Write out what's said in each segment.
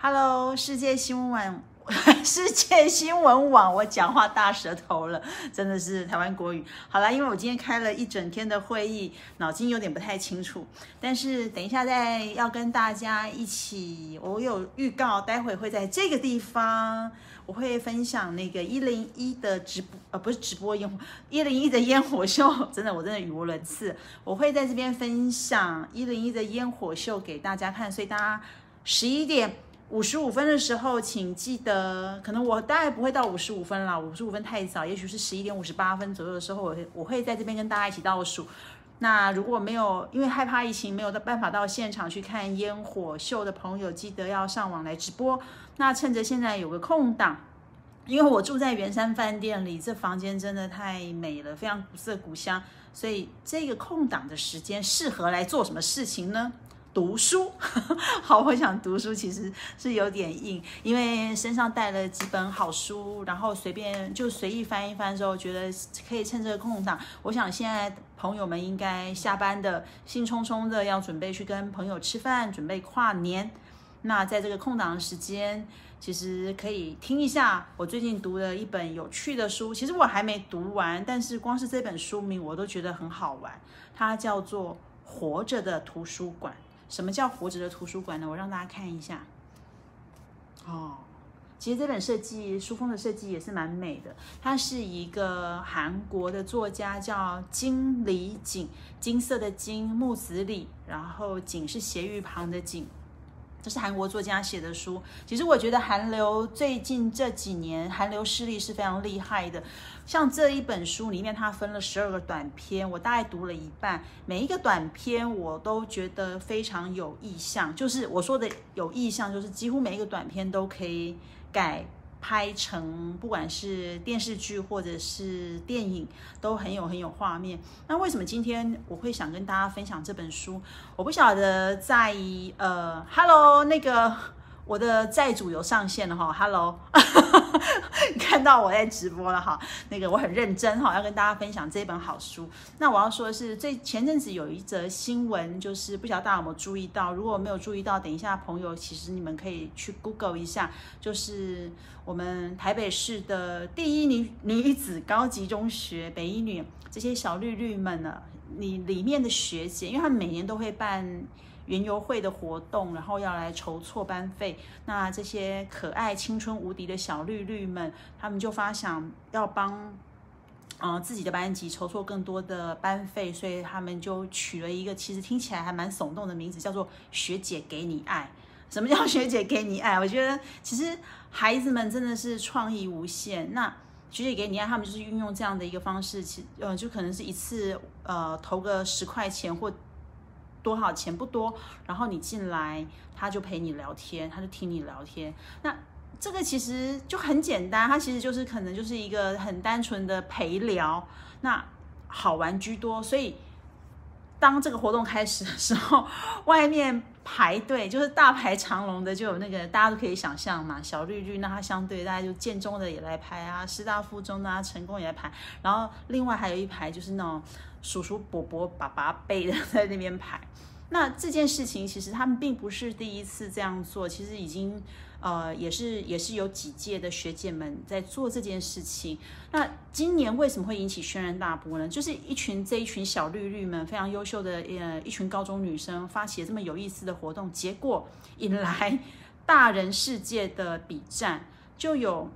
Hello，世界新闻网，世界新闻网，我讲话大舌头了，真的是台湾国语。好了，因为我今天开了一整天的会议，脑筋有点不太清楚。但是等一下再要跟大家一起，我有预告，待会会在这个地方，我会分享那个一零一的直播，呃，不是直播烟火，一零一的烟火秀，真的我真的语无伦次。我会在这边分享一零一的烟火秀给大家看，所以大家十一点。五十五分的时候，请记得，可能我大概不会到五十五分啦，五十五分太早，也许是十一点五十八分左右的时候，我会我会在这边跟大家一起倒数。那如果没有因为害怕疫情没有办法到现场去看烟火秀的朋友，记得要上网来直播。那趁着现在有个空档，因为我住在圆山饭店里，这房间真的太美了，非常古色古香，所以这个空档的时间适合来做什么事情呢？读书，好，我想读书其实是有点硬，因为身上带了几本好书，然后随便就随意翻一翻的时候，觉得可以趁这个空档。我想现在朋友们应该下班的兴冲冲的要准备去跟朋友吃饭，准备跨年。那在这个空档的时间，其实可以听一下我最近读的一本有趣的书。其实我还没读完，但是光是这本书名我都觉得很好玩。它叫做《活着的图书馆》。什么叫活着的图书馆呢？我让大家看一下。哦，其实这本设计书封的设计也是蛮美的。它是一个韩国的作家叫金李景，金色的金，木子李，然后景是斜玉旁的景。这是韩国作家写的书。其实我觉得韩流最近这几年韩流势力是非常厉害的。像这一本书里面，它分了十二个短篇，我大概读了一半。每一个短篇我都觉得非常有意向，就是我说的有意向，就是几乎每一个短篇都可以改。拍成不管是电视剧或者是电影，都很有很有画面。那为什么今天我会想跟大家分享这本书？我不晓得在呃，Hello 那个。我的债主有上线了哈，Hello，看到我在直播了哈，那个我很认真哈，要跟大家分享这本好书。那我要说的是，最前阵子有一则新闻，就是不晓得大家有没有注意到，如果没有注意到，等一下朋友其实你们可以去 Google 一下，就是我们台北市的第一女女子高级中学北一女这些小绿绿们呢，你里面的学姐，因为她每年都会办。园游会的活动，然后要来筹措班费。那这些可爱、青春无敌的小绿绿们，他们就发想要帮，呃，自己的班级筹措更多的班费，所以他们就取了一个其实听起来还蛮耸动的名字，叫做“学姐给你爱”。什么叫“学姐给你爱”？我觉得其实孩子们真的是创意无限。那“学姐给你爱”，他们就是运用这样的一个方式，其呃，就可能是一次呃投个十块钱或。多少钱不多，然后你进来，他就陪你聊天，他就听你聊天。那这个其实就很简单，它其实就是可能就是一个很单纯的陪聊，那好玩居多。所以当这个活动开始的时候，外面排队 就是大排长龙的，就有那个大家都可以想象嘛，小绿绿，那它相对大家就建中的也来排啊，师大附中啊，成功也来排，然后另外还有一排就是那种。叔叔、伯伯、爸爸背的 在那边排，那这件事情其实他们并不是第一次这样做，其实已经呃也是也是有几届的学姐们在做这件事情。那今年为什么会引起轩然大波呢？就是一群这一群小绿绿们非常优秀的呃一群高中女生发起这么有意思的活动，结果引来大人世界的比战，就有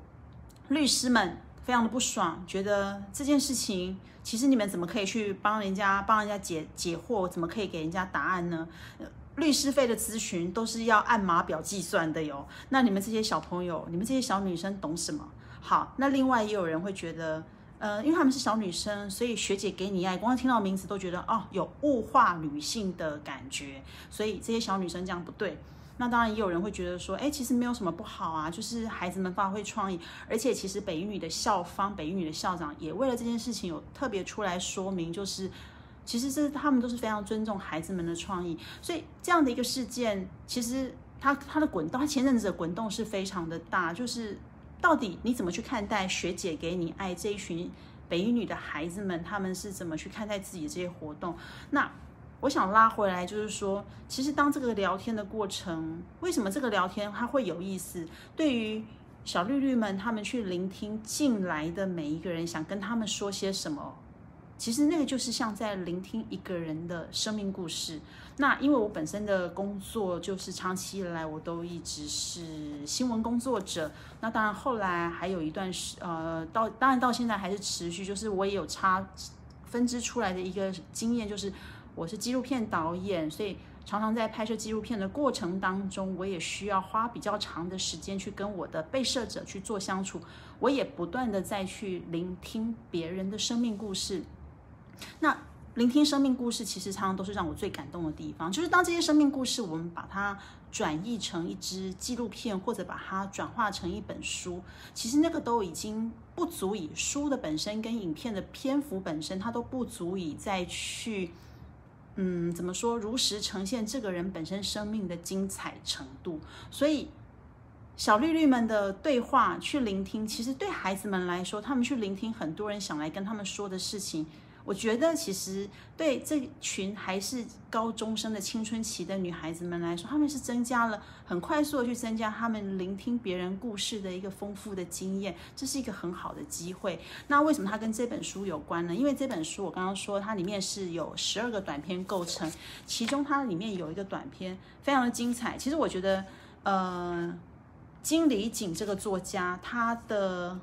律师们非常的不爽，觉得这件事情。其实你们怎么可以去帮人家帮人家解解惑？怎么可以给人家答案呢？律师费的咨询都是要按码表计算的哟。那你们这些小朋友，你们这些小女生懂什么？好，那另外也有人会觉得，呃，因为他们是小女生，所以学姐给你爱，光听到名字都觉得哦，有物化女性的感觉，所以这些小女生这样不对。那当然也有人会觉得说，哎，其实没有什么不好啊，就是孩子们发挥创意，而且其实北一女的校方、北一女的校长也为了这件事情有特别出来说明，就是其实这他们都是非常尊重孩子们的创意，所以这样的一个事件，其实它它的滚动，它前阵子的滚动是非常的大，就是到底你怎么去看待学姐给你爱这一群北一女的孩子们，他们是怎么去看待自己的这些活动？那。我想拉回来，就是说，其实当这个聊天的过程，为什么这个聊天它会有意思？对于小绿绿们，他们去聆听进来的每一个人，想跟他们说些什么，其实那个就是像在聆听一个人的生命故事。那因为我本身的工作就是长期以来我都一直是新闻工作者，那当然后来还有一段时，呃，到当然到现在还是持续，就是我也有差分支出来的一个经验，就是。我是纪录片导演，所以常常在拍摄纪录片的过程当中，我也需要花比较长的时间去跟我的被摄者去做相处。我也不断的再去聆听别人的生命故事。那聆听生命故事，其实常常都是让我最感动的地方。就是当这些生命故事，我们把它转译成一支纪录片，或者把它转化成一本书，其实那个都已经不足以书的本身跟影片的篇幅本身，它都不足以再去。嗯，怎么说？如实呈现这个人本身生命的精彩程度。所以，小绿绿们的对话去聆听，其实对孩子们来说，他们去聆听很多人想来跟他们说的事情。我觉得其实对这群还是高中生的青春期的女孩子们来说，他们是增加了很快速的去增加他们聆听别人故事的一个丰富的经验，这是一个很好的机会。那为什么它跟这本书有关呢？因为这本书我刚刚说它里面是有十二个短片构成，其中它里面有一个短片非常的精彩。其实我觉得，呃，金理景这个作家他的。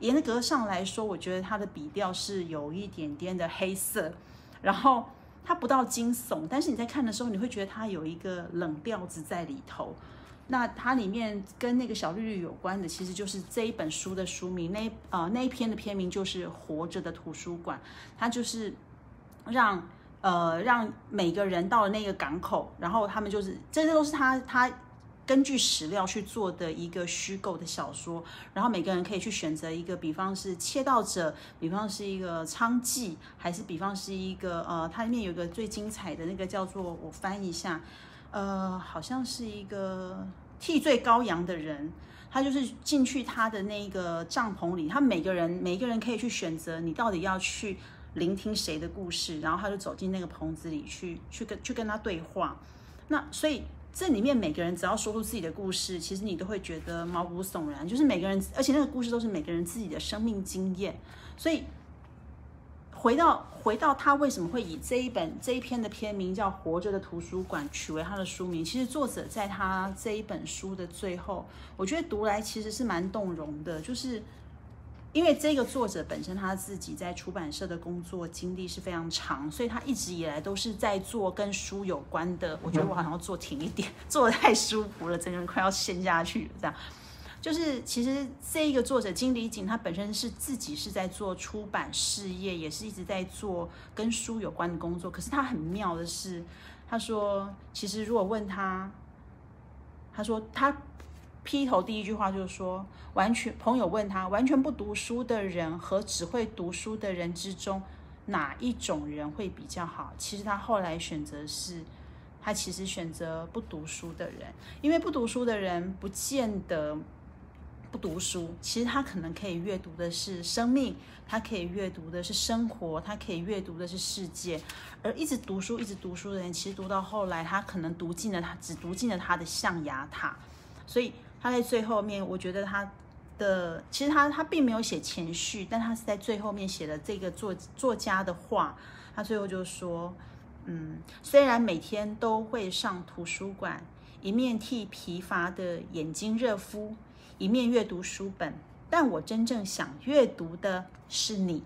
严格上来说，我觉得它的笔调是有一点点的黑色，然后它不到惊悚，但是你在看的时候，你会觉得它有一个冷调子在里头。那它里面跟那个小绿绿有关的，其实就是这一本书的书名，那呃那一篇的篇名就是《活着的图书馆》，它就是让呃让每个人到了那个港口，然后他们就是这些都是他他。根据史料去做的一个虚构的小说，然后每个人可以去选择一个，比方是窃盗者，比方是一个娼妓，还是比方是一个呃，它里面有一个最精彩的那个叫做我翻一下，呃，好像是一个替罪羔羊的人，他就是进去他的那个帐篷里，他每个人每一个人可以去选择你到底要去聆听谁的故事，然后他就走进那个棚子里去去跟去跟他对话，那所以。这里面每个人只要说出自己的故事，其实你都会觉得毛骨悚然。就是每个人，而且那个故事都是每个人自己的生命经验。所以回到回到他为什么会以这一本这一篇的篇名叫《活着的图书馆》取为他的书名？其实作者在他这一本书的最后，我觉得读来其实是蛮动容的，就是。因为这个作者本身他自己在出版社的工作经历是非常长，所以他一直以来都是在做跟书有关的。我觉得我好像要坐停一点，坐的太舒服了，整个人快要陷下去了。这样，就是其实这一个作者金理景，他本身是自己是在做出版事业，也是一直在做跟书有关的工作。可是他很妙的是，他说，其实如果问他，他说他。劈头第一句话就是说，完全朋友问他，完全不读书的人和只会读书的人之中，哪一种人会比较好？其实他后来选择是，他其实选择不读书的人，因为不读书的人不见得不读书，其实他可能可以阅读的是生命，他可以阅读的是生活，他可以阅读的是世界，而一直读书、一直读书的人，其实读到后来，他可能读尽了他只读尽了他的象牙塔，所以。他在最后面，我觉得他的其实他他并没有写前序，但他是在最后面写了这个作作家的话。他最后就说：“嗯，虽然每天都会上图书馆，一面替疲乏的眼睛热敷，一面阅读书本，但我真正想阅读的是你。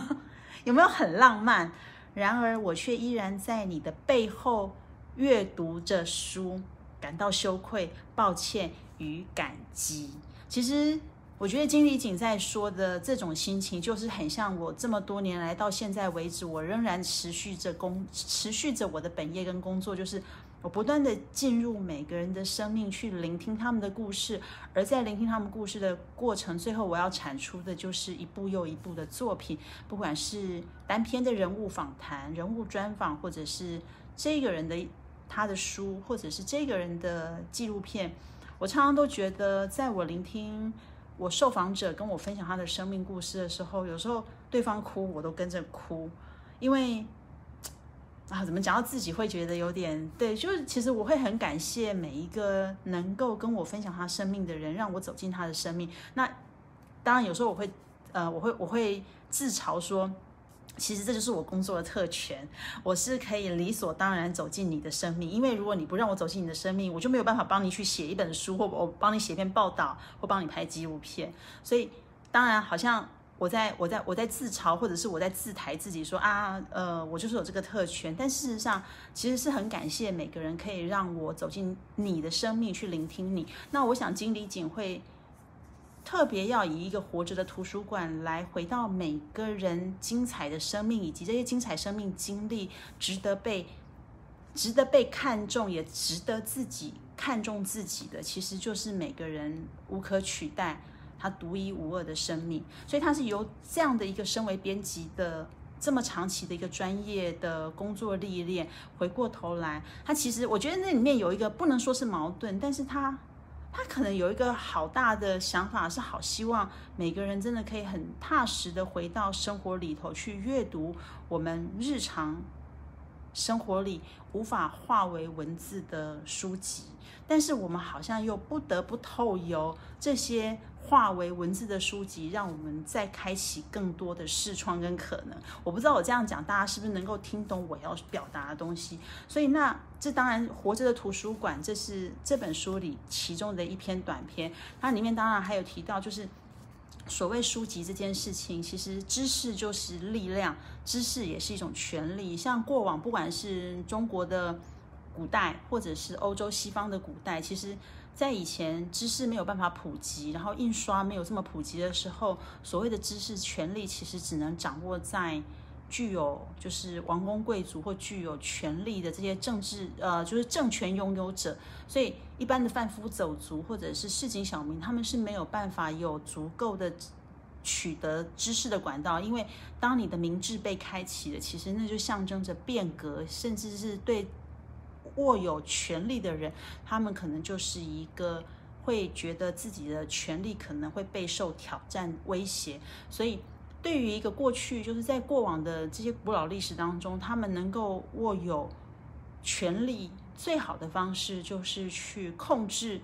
有没有很浪漫？然而我却依然在你的背后阅读着书，感到羞愧、抱歉。”与感激，其实我觉得金理景在说的这种心情，就是很像我这么多年来到现在为止，我仍然持续着工，持续着我的本业跟工作，就是我不断的进入每个人的生命，去聆听他们的故事，而在聆听他们故事的过程，最后我要产出的就是一部又一部的作品，不管是单篇的人物访谈、人物专访，或者是这个人的他的书，或者是这个人的纪录片。我常常都觉得，在我聆听我受访者跟我分享他的生命故事的时候，有时候对方哭，我都跟着哭，因为啊，怎么讲到自己会觉得有点对，就是其实我会很感谢每一个能够跟我分享他生命的人，让我走进他的生命。那当然有时候我会，呃，我会我会自嘲说，其实这就是我工作的特权，我是可以理所当然走进你的生命，因为如果你不让我走进你的生命，我就没有办法帮你去写一本书，或我帮你写一篇报道，或帮你拍纪录片。所以当然好像。我在我在我在自嘲，或者是我在自抬自己说啊，呃，我就是有这个特权。但事实上，其实是很感谢每个人可以让我走进你的生命去聆听你。那我想，经理锦会特别要以一个活着的图书馆来回到每个人精彩的生命，以及这些精彩生命经历，值得被值得被看重，也值得自己看重自己的，其实就是每个人无可取代。他独一无二的生命，所以他是由这样的一个身为编辑的这么长期的一个专业的工作历练，回过头来，他其实我觉得那里面有一个不能说是矛盾，但是他他可能有一个好大的想法，是好希望每个人真的可以很踏实的回到生活里头去阅读我们日常生活里无法化为文字的书籍，但是我们好像又不得不透由这些。化为文字的书籍，让我们再开启更多的视窗跟可能。我不知道我这样讲，大家是不是能够听懂我要表达的东西？所以，那这当然活着的图书馆，这是这本书里其中的一篇短篇。它里面当然还有提到，就是所谓书籍这件事情，其实知识就是力量，知识也是一种权利。像过往不管是中国的古代，或者是欧洲西方的古代，其实。在以前知识没有办法普及，然后印刷没有这么普及的时候，所谓的知识权利其实只能掌握在具有就是王公贵族或具有权力的这些政治呃就是政权拥有者，所以一般的贩夫走卒或者是市井小民，他们是没有办法有足够的取得知识的管道，因为当你的明智被开启了，其实那就象征着变革，甚至是对。握有权力的人，他们可能就是一个会觉得自己的权利可能会备受挑战、威胁。所以，对于一个过去就是在过往的这些古老历史当中，他们能够握有权力最好的方式，就是去控制。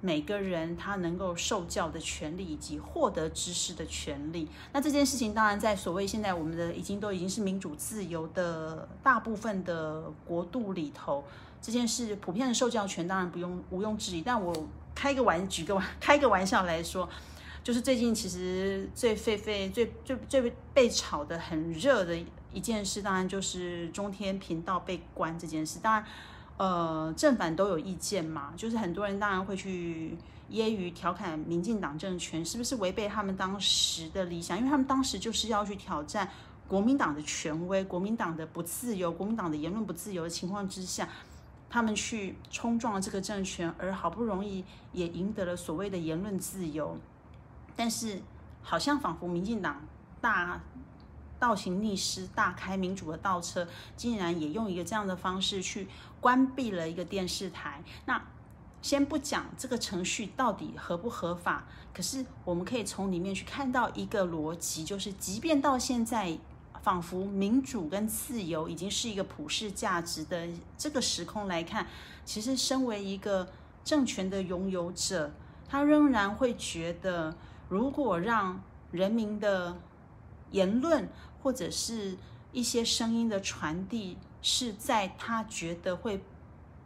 每个人他能够受教的权利以及获得知识的权利，那这件事情当然在所谓现在我们的已经都已经是民主自由的大部分的国度里头，这件事普遍的受教权当然不用毋庸置疑。但我开个玩举个玩 开个玩笑来说，就是最近其实最沸沸最最最被炒的很热的一件事，当然就是中天频道被关这件事，当然。呃，正反都有意见嘛，就是很多人当然会去揶揄、调侃民进党政权是不是违背他们当时的理想，因为他们当时就是要去挑战国民党的权威、国民党的不自由、国民党的言论不自由的情况之下，他们去冲撞了这个政权，而好不容易也赢得了所谓的言论自由，但是好像仿佛民进党大。倒行逆施，大开民主的倒车，竟然也用一个这样的方式去关闭了一个电视台。那先不讲这个程序到底合不合法，可是我们可以从里面去看到一个逻辑，就是即便到现在，仿佛民主跟自由已经是一个普世价值的这个时空来看，其实身为一个政权的拥有者，他仍然会觉得，如果让人民的言论。或者是一些声音的传递，是在他觉得会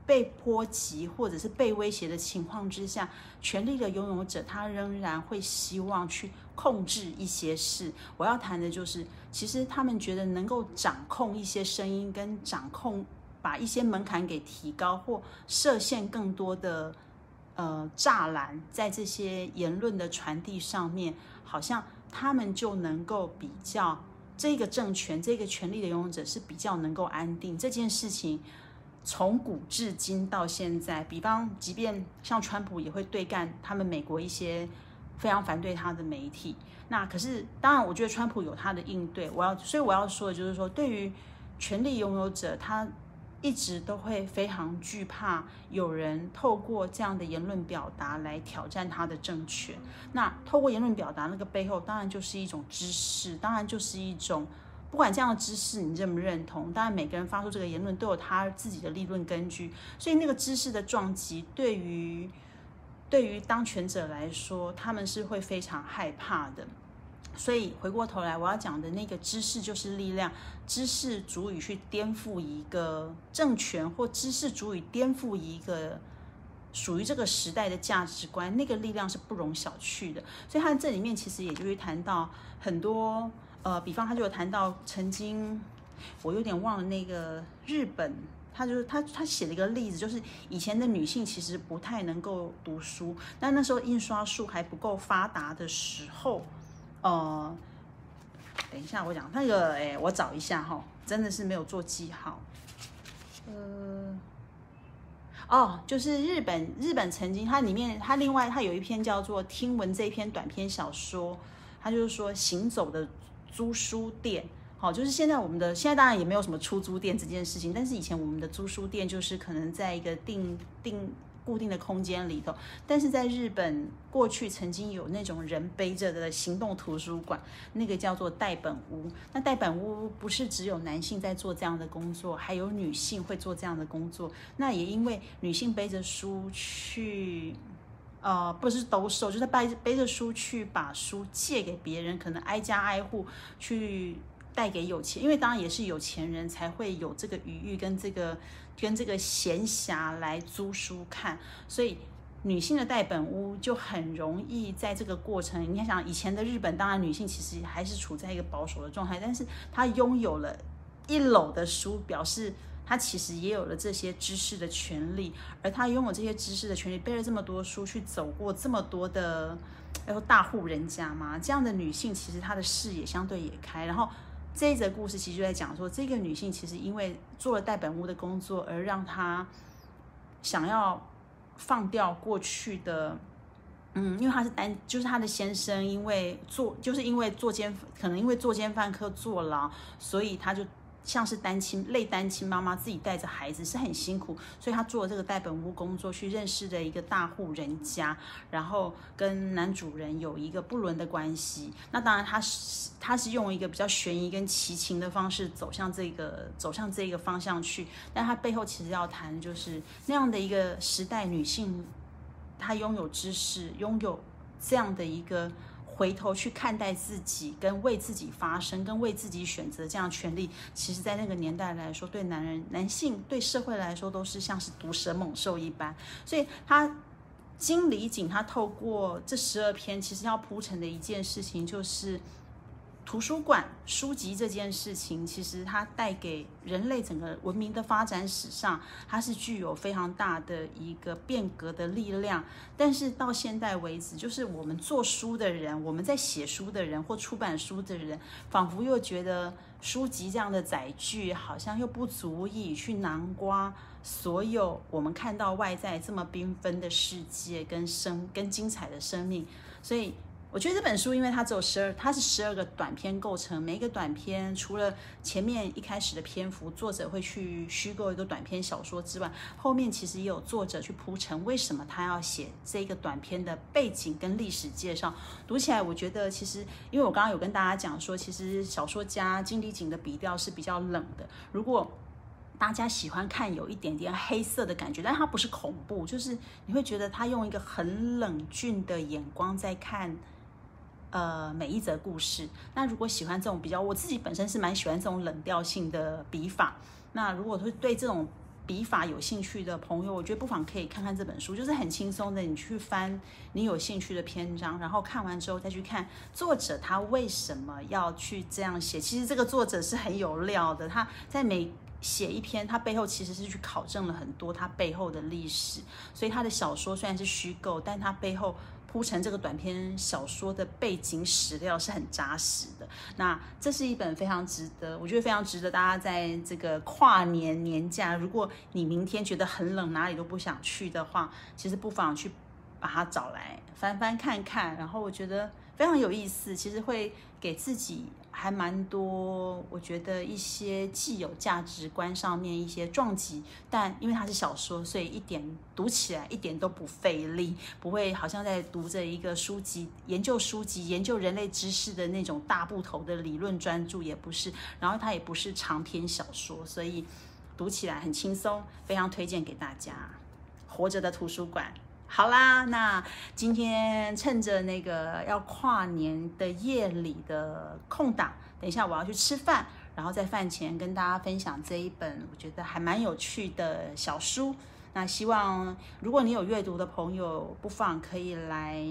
被波及或者是被威胁的情况之下，权力的拥有者他仍然会希望去控制一些事。我要谈的就是，其实他们觉得能够掌控一些声音，跟掌控把一些门槛给提高，或设限更多的呃栅栏在这些言论的传递上面，好像他们就能够比较。这个政权、这个权力的拥有者是比较能够安定这件事情，从古至今到现在，比方，即便像川普也会对干他们美国一些非常反对他的媒体。那可是，当然，我觉得川普有他的应对。我要，所以我要说的就是说，对于权力拥有者，他。一直都会非常惧怕有人透过这样的言论表达来挑战他的政权。那透过言论表达那个背后，当然就是一种知识，当然就是一种不管这样的知识你认不认同，当然每个人发出这个言论都有他自己的立论根据，所以那个知识的撞击对于对于当权者来说，他们是会非常害怕的。所以回过头来，我要讲的那个知识就是力量，知识足以去颠覆一个政权，或知识足以颠覆一个属于这个时代的价值观，那个力量是不容小觑的。所以他这里面其实也就会谈到很多。呃，比方他就有谈到曾经，我有点忘了那个日本，他就是他他写了一个例子，就是以前的女性其实不太能够读书，但那时候印刷术还不够发达的时候，呃，等一下我讲那个，哎，我找一下哈，真的是没有做记号，呃，哦，就是日本日本曾经它里面它另外它有一篇叫做《听闻》这一篇短篇小说，它就是说行走的。租书店，好，就是现在我们的现在当然也没有什么出租店这件事情，但是以前我们的租书店就是可能在一个定定固定的空间里头，但是在日本过去曾经有那种人背着的行动图书馆，那个叫做代本屋。那代本屋不是只有男性在做这样的工作，还有女性会做这样的工作。那也因为女性背着书去。呃，不是兜售，就是背背着书去把书借给别人，可能挨家挨户去带给有钱，因为当然也是有钱人才会有这个余裕跟这个跟这个闲暇来租书看，所以女性的代本屋就很容易在这个过程。你看，想以前的日本，当然女性其实还是处在一个保守的状态，但是她拥有了一篓的书，表示。她其实也有了这些知识的权利，而她拥有这些知识的权利，背了这么多书，去走过这么多的，要说大户人家嘛，这样的女性其实她的视野相对也开。然后这一则故事其实就在讲说，这个女性其实因为做了代本屋的工作，而让她想要放掉过去的，嗯，因为她是单，就是她的先生因为做，就是因为作奸，可能因为作奸犯科坐牢，所以她就。像是单亲类单亲妈妈自己带着孩子是很辛苦，所以她做了这个代本屋工作，去认识的一个大户人家，然后跟男主人有一个不伦的关系。那当然，她是她是用一个比较悬疑跟奇情的方式走向这个走向这个方向去，但她背后其实要谈就是那样的一个时代女性，她拥有知识，拥有这样的一个。回头去看待自己，跟为自己发声，跟为自己选择这样权利，其实，在那个年代来说，对男人、男性，对社会来说，都是像是毒蛇猛兽一般。所以，他金理锦，他透过这十二篇，其实要铺成的一件事情，就是。图书馆书籍这件事情，其实它带给人类整个文明的发展史上，它是具有非常大的一个变革的力量。但是到现在为止，就是我们做书的人，我们在写书的人或出版书的人，仿佛又觉得书籍这样的载具，好像又不足以去囊括所有我们看到外在这么缤纷的世界跟生跟精彩的生命，所以。我觉得这本书，因为它只有十二，它是十二个短篇构成。每一个短篇，除了前面一开始的篇幅，作者会去虚构一个短篇小说之外，后面其实也有作者去铺陈为什么他要写这个短篇的背景跟历史介绍。读起来，我觉得其实，因为我刚刚有跟大家讲说，其实小说家金理景的笔调是比较冷的。如果大家喜欢看有一点点黑色的感觉，但它不是恐怖，就是你会觉得他用一个很冷峻的眼光在看。呃，每一则故事。那如果喜欢这种比较，我自己本身是蛮喜欢这种冷调性的笔法。那如果是对这种笔法有兴趣的朋友，我觉得不妨可以看看这本书，就是很轻松的，你去翻你有兴趣的篇章，然后看完之后再去看作者他为什么要去这样写。其实这个作者是很有料的，他在每写一篇，他背后其实是去考证了很多他背后的历史，所以他的小说虽然是虚构，但他背后。铺成这个短篇小说的背景史料是很扎实的。那这是一本非常值得，我觉得非常值得大家在这个跨年年假，如果你明天觉得很冷，哪里都不想去的话，其实不妨去把它找来翻翻看看。然后我觉得非常有意思。其实会给自己还蛮多，我觉得一些既有价值观上面一些撞击，但因为它是小说，所以一点读起来一点都不费力，不会好像在读着一个书籍、研究书籍、研究人类知识的那种大部头的理论专著，也不是。然后它也不是长篇小说，所以读起来很轻松，非常推荐给大家。活着的图书馆。好啦，那今天趁着那个要跨年的夜里的空档，等一下我要去吃饭，然后在饭前跟大家分享这一本我觉得还蛮有趣的小书。那希望如果你有阅读的朋友，不妨可以来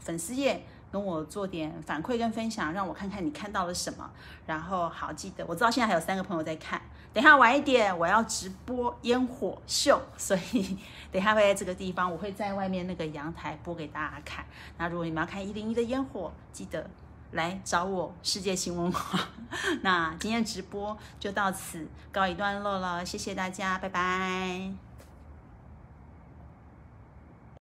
粉丝页跟我做点反馈跟分享，让我看看你看到了什么。然后好记得，我知道现在还有三个朋友在看。等一下晚一点我要直播烟火秀，所以 等一下会在这个地方，我会在外面那个阳台播给大家看。那如果你们要看一零一的烟火，记得来找我世界新文化。那今天直播就到此告一段落了，谢谢大家，拜拜。